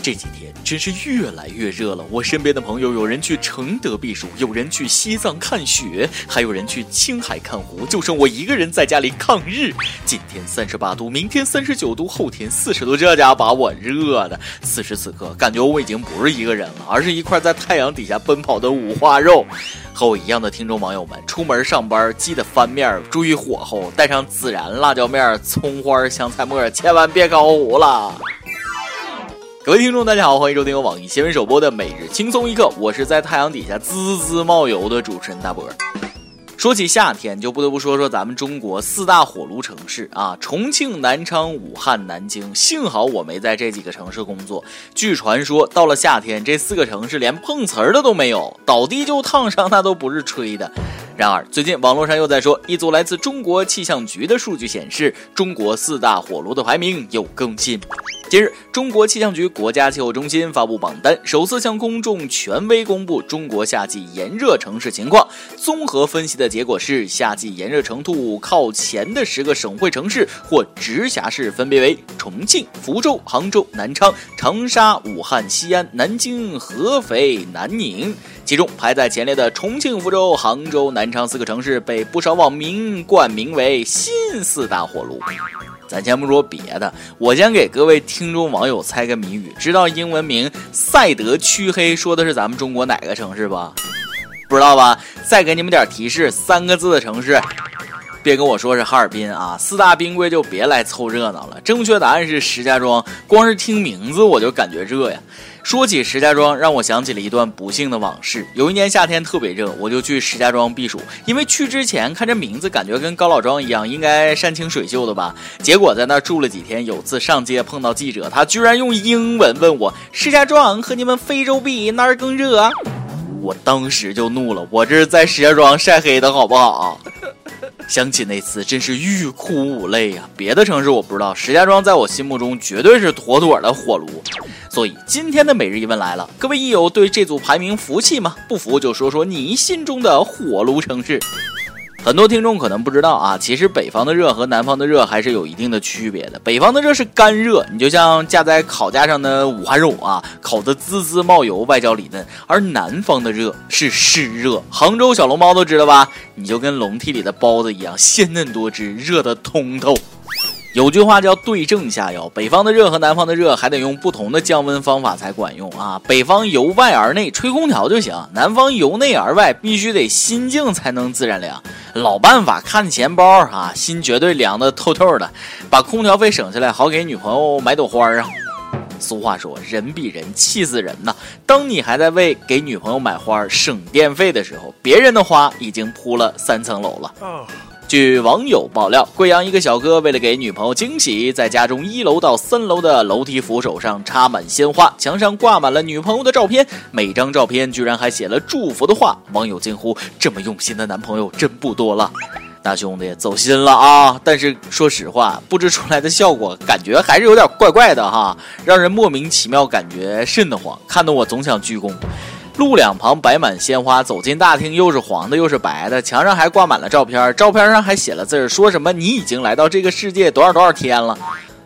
这几天真是越来越热了。我身边的朋友，有人去承德避暑，有人去西藏看雪，还有人去青海看湖，就剩我一个人在家里抗日。今天三十八度，明天三十九度，后天四十度，这家把我热的。此时此刻，感觉我已经不是一个人了，而是一块在太阳底下奔跑的五花肉。和我一样的听众网友们，出门上班记得翻面，注意火候，带上孜然、辣椒面、葱花、香菜末，千万别烤糊了。各位听众，大家好，欢迎收听由网易新闻首播的每日轻松一刻，我是在太阳底下滋滋冒油的主持人大波。说起夏天，就不得不说说咱们中国四大火炉城市啊，重庆、南昌、武汉、南京。幸好我没在这几个城市工作。据传说，到了夏天，这四个城市连碰瓷儿的都没有，倒地就烫伤，那都不是吹的。然而，最近网络上又在说，一组来自中国气象局的数据显示，中国四大火炉的排名有更新。近日，中国气象局国家气候中心发布榜单，首次向公众权威公布中国夏季炎热城市情况。综合分析的结果是，夏季炎热程度靠前的十个省会城市或直辖市分别为重庆、福州、杭州、南昌、长沙、武汉、西安、南京、合肥、南宁。其中排在前列的重庆、福州、杭州、南昌四个城市，被不少网民冠名为“新四大火炉”。咱先不说别的，我先给各位听众网友猜个谜语：知道英文名“赛德黢黑”说的是咱们中国哪个城市吧？不知道吧？再给你们点提示，三个字的城市。别跟我说是哈尔滨啊！四大冰柜就别来凑热闹了。正确答案是石家庄，光是听名字我就感觉热呀。说起石家庄，让我想起了一段不幸的往事。有一年夏天特别热，我就去石家庄避暑。因为去之前看这名字，感觉跟高老庄一样，应该山清水秀的吧。结果在那儿住了几天，有次上街碰到记者，他居然用英文问我：“石家庄和你们非洲比，哪儿更热？”我当时就怒了，我这是在石家庄晒黑的好不好？想起那次，真是欲哭无泪呀！别的城市我不知道，石家庄在我心目中绝对是妥妥的火炉。所以今天的每日一问来了，各位益友对这组排名服气吗？不服就说说你心中的火炉城市。很多听众可能不知道啊，其实北方的热和南方的热还是有一定的区别的。北方的热是干热，你就像架在烤架上的五花肉啊，烤得滋滋冒油，外焦里嫩；而南方的热是湿热，杭州小笼包都知道吧？你就跟笼屉里的包子一样，鲜嫩多汁，热得通透。有句话叫对症下药，北方的热和南方的热还得用不同的降温方法才管用啊。北方由外而内吹空调就行，南方由内而外必须得心静才能自然凉。老办法看钱包啊，心绝对凉的透透的，把空调费省下来，好给女朋友买朵花啊。俗话说，人比人气死人呐。当你还在为给女朋友买花省电费的时候，别人的花已经铺了三层楼了。据网友爆料，贵阳一个小哥为了给女朋友惊喜，在家中一楼到三楼的楼梯扶手上插满鲜花，墙上挂满了女朋友的照片，每张照片居然还写了祝福的话。网友惊呼：“这么用心的男朋友真不多了。”大兄弟走心了啊！但是说实话，布置出来的效果感觉还是有点怪怪的哈，让人莫名其妙，感觉瘆得慌，看得我总想鞠躬。路两旁摆满鲜花，走进大厅又是黄的又是白的，墙上还挂满了照片，照片上还写了字儿，说什么你已经来到这个世界多少多少天了。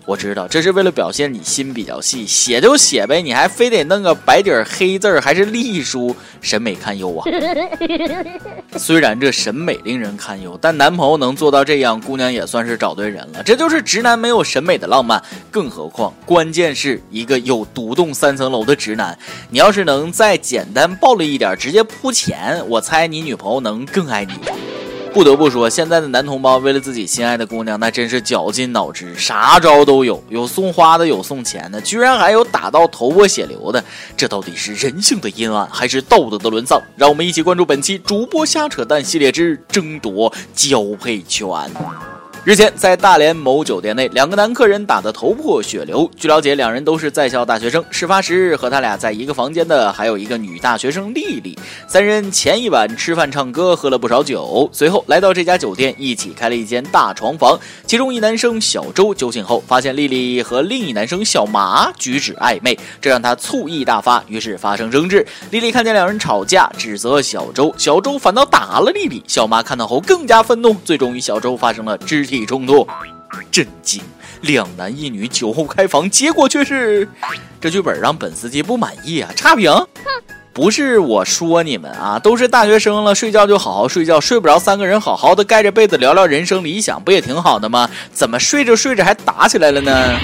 我知道这是为了表现你心比较细，写就写呗，你还非得弄个白底儿黑字儿，还是隶书，审美堪忧啊！虽然这审美令人堪忧，但男朋友能做到这样，姑娘也算是找对人了。这就是直男没有审美的浪漫，更何况关键是一个有独栋三层楼的直男。你要是能再简单暴力一点，直接铺钱，我猜你女朋友能更爱你。不得不说，现在的男同胞为了自己心爱的姑娘，那真是绞尽脑汁，啥招都有，有送花的，有送钱的，居然还有打到头破血流的。这到底是人性的阴暗，还是道德的沦丧？让我们一起关注本期主播瞎扯淡系列之争夺交配权。日前，在大连某酒店内，两个男客人打得头破血流。据了解，两人都是在校大学生。事发时和他俩在一个房间的还有一个女大学生丽丽。三人前一晚吃饭、唱歌，喝了不少酒，随后来到这家酒店，一起开了一间大床房。其中一男生小周酒醒后，发现丽丽和另一男生小麻举止暧昧，这让他醋意大发，于是发生争执。丽丽看见两人吵架，指责小周，小周反倒打了丽丽。小麻看到后更加愤怒，最终与小周发生了肢体。体重度，震惊！两男一女酒后开房，结果却是这剧本让本司机不满意啊，差评。不是我说你们啊，都是大学生了，睡觉就好好睡觉，睡不着三个人好好的盖着被子聊聊人生理想，不也挺好的吗？怎么睡着睡着还打起来了呢？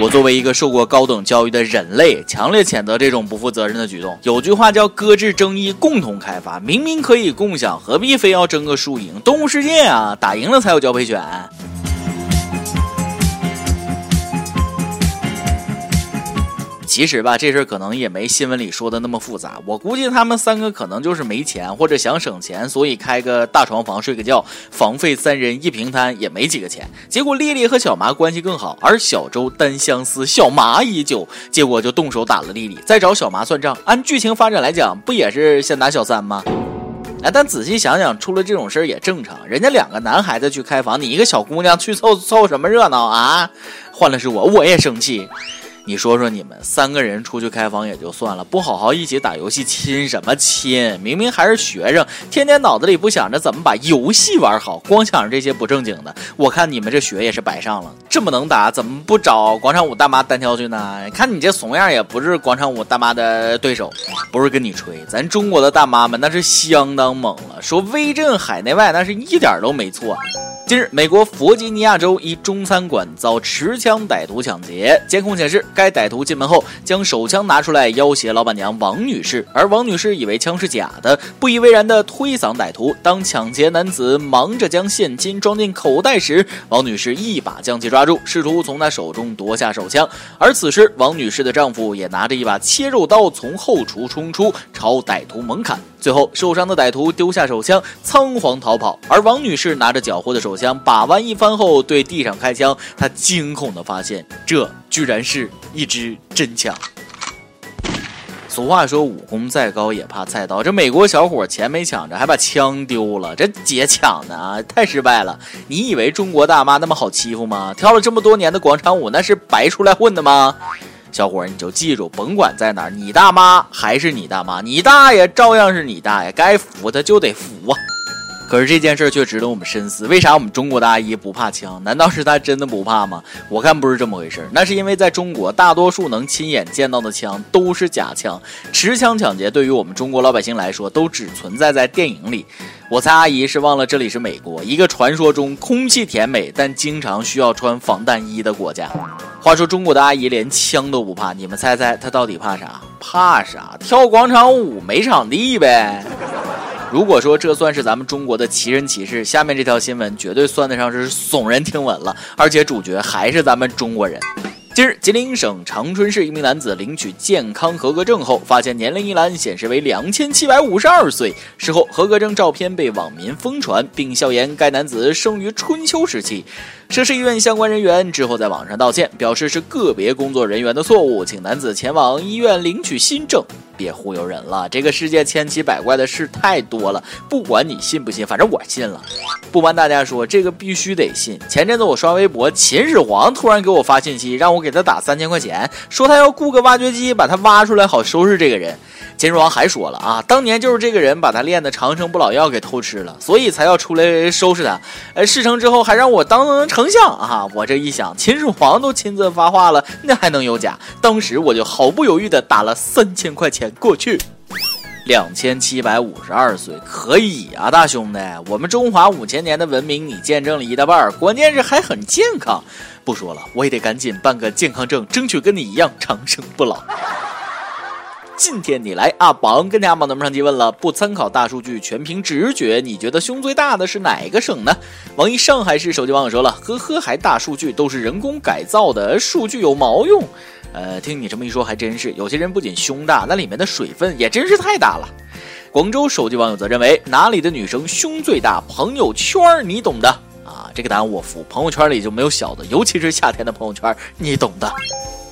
我作为一个受过高等教育的人类，强烈谴责这种不负责任的举动。有句话叫“搁置争议，共同开发”，明明可以共享，何必非要争个输赢？动物世界啊，打赢了才有交配权。其实吧，这事儿可能也没新闻里说的那么复杂。我估计他们三个可能就是没钱，或者想省钱，所以开个大床房睡个觉，房费三人一平摊也没几个钱。结果丽丽和小麻关系更好，而小周单相思，小麻已久，结果就动手打了丽丽，再找小麻算账。按剧情发展来讲，不也是先打小三吗？哎，但仔细想想，出了这种事儿也正常。人家两个男孩子去开房，你一个小姑娘去凑凑什么热闹啊？换了是我，我也生气。你说说你们三个人出去开房也就算了，不好好一起打游戏，亲什么亲？明明还是学生，天天脑子里不想着怎么把游戏玩好，光想着这些不正经的。我看你们这学也是白上了。这么能打，怎么不找广场舞大妈单挑去呢？看你这怂样，也不是广场舞大妈的对手。不是跟你吹，咱中国的大妈们那是相当猛了，说威震海内外，那是一点都没错。近日，美国弗吉尼亚州一中餐馆遭持枪歹徒抢劫。监控显示，该歹徒进门后将手枪拿出来要挟老板娘王女士，而王女士以为枪是假的，不以为然地推搡歹徒。当抢劫男子忙着将现金装进口袋时，王女士一把将其抓住，试图从他手中夺下手枪。而此时，王女士的丈夫也拿着一把切肉刀从后厨冲出，朝歹徒猛砍。最后，受伤的歹徒丢下手枪，仓皇逃跑。而王女士拿着缴获的手枪，把玩一番后，对地上开枪。她惊恐地发现，这居然是一支真枪。俗话说，武功再高也怕菜刀。这美国小伙钱没抢着，还把枪丢了，这劫抢的啊，太失败了！你以为中国大妈那么好欺负吗？跳了这么多年的广场舞，那是白出来混的吗？小伙，你就记住，甭管在哪儿，你大妈还是你大妈，你大爷照样是你大爷，该服他就得服啊。可是这件事却值得我们深思，为啥我们中国的阿姨不怕枪？难道是她真的不怕吗？我看不是这么回事，那是因为在中国，大多数能亲眼见到的枪都是假枪，持枪抢劫对于我们中国老百姓来说，都只存在在电影里。我猜阿姨是忘了这里是美国，一个传说中空气甜美但经常需要穿防弹衣的国家。话说中国的阿姨连枪都不怕，你们猜猜她到底怕啥？怕啥？跳广场舞没场地呗。如果说这算是咱们中国的奇人奇事，下面这条新闻绝对算得上是耸人听闻了，而且主角还是咱们中国人。今日，吉林省长春市一名男子领取健康合格证后，发现年龄一栏显示为两千七百五十二岁。事后，合格证照片被网民疯传，并笑言该男子生于春秋时期。涉事医院相关人员之后在网上道歉，表示是个别工作人员的错误，请男子前往医院领取新证。别忽悠人了，这个世界千奇百怪的事太多了，不管你信不信，反正我信了。不瞒大家说，这个必须得信。前阵子我刷微博，秦始皇突然给我发信息，让我给他打三千块钱，说他要雇个挖掘机把他挖出来，好收拾这个人。秦始皇还说了啊，当年就是这个人把他炼的长生不老药给偷吃了，所以才要出来收拾他。呃，事成之后还让我当成丞相啊！我这一想，秦始皇都亲自发话了，那还能有假？当时我就毫不犹豫的打了三千块钱过去。两千七百五十二岁可以啊，大兄弟，我们中华五千年的文明你见证了一大半，关键是还很健康。不说了，我也得赶紧办个健康证，争取跟你一样长生不老。今天你来啊榜跟阿榜咱们上提问了，不参考大数据，全凭直觉，你觉得胸最大的是哪个省呢？网易上海市手机网友说了，呵呵，还大数据都是人工改造的，数据有毛用？呃，听你这么一说，还真是，有些人不仅胸大，那里面的水分也真是太大了。广州手机网友则认为，哪里的女生胸最大？朋友圈你懂的啊，这个答案我服，朋友圈里就没有小的，尤其是夏天的朋友圈，你懂的。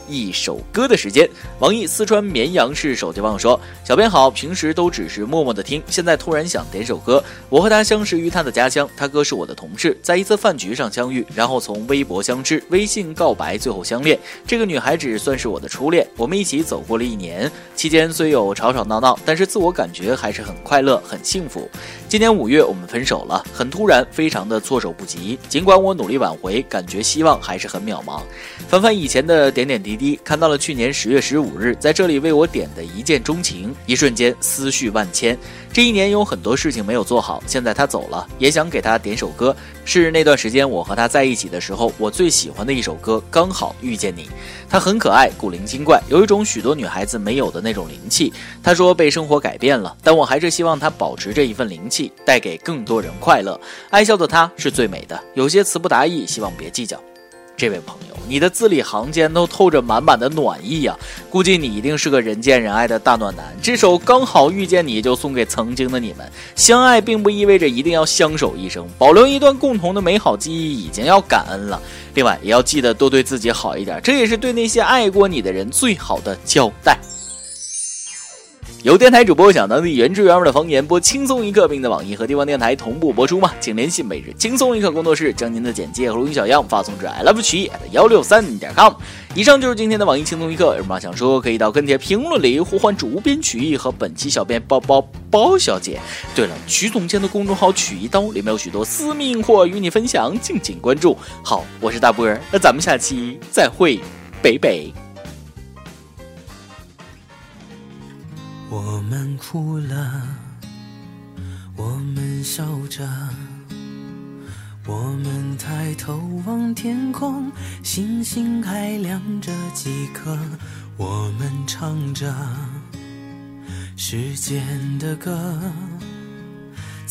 一首歌的时间。网易四川绵阳市手机网说：“小编好，平时都只是默默的听，现在突然想点首歌。我和他相识于他的家乡，他哥是我的同事，在一次饭局上相遇，然后从微博相知，微信告白，最后相恋。这个女孩子算是我的初恋，我们一起走过了一年，期间虽有吵吵闹闹，但是自我感觉还是很快乐，很幸福。今年五月我们分手了，很突然，非常的措手不及。尽管我努力挽回，感觉希望还是很渺茫。翻翻以前的点点滴滴，看到了去年十月十五日在这里为我点的一见钟情，一瞬间思绪万千。这一年有很多事情没有做好，现在他走了，也想给他点首歌，是那段时间我和他在一起的时候，我最喜欢的一首歌。刚好遇见你，他很可爱，古灵精怪，有一种许多女孩子没有的那种灵气。他说被生活改变了，但我还是希望他保持这一份灵气，带给更多人快乐。爱笑的他是最美的，有些词不达意，希望别计较。这位朋友，你的字里行间都透着满满的暖意呀，估计你一定是个人见人爱的大暖男。这首刚好遇见你就送给曾经的你们，相爱并不意味着一定要相守一生，保留一段共同的美好记忆已经要感恩了。另外，也要记得多对自己好一点，这也是对那些爱过你的人最好的交代。有电台主播想当地原汁原味的方言播轻松一刻，并在网易和地方电台同步播出吗？请联系每日轻松一刻工作室，将您的简介和录音小样发送至 i love 曲艺幺六三点 com。以上就是今天的网易轻松一刻，有什么想说可以到跟帖评论里呼唤主编曲艺和本期小编包包包小姐。对了，曲总监的公众号曲一刀里面有许多私密硬货与你分享，敬请关注。好，我是大波儿，那咱们下期再会，北北。们哭了，我们笑着，我们抬头望天空，星星还亮着几颗。我们唱着时间的歌，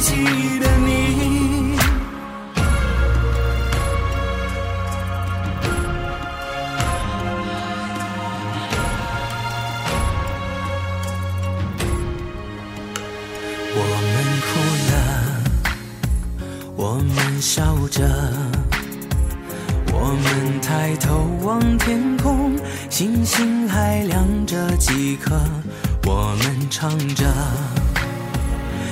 记得你我们哭了，我们。笑着，我们抬头望天空，星星还亮着几颗。我们唱着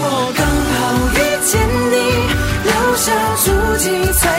我刚好遇见你，留下足迹才。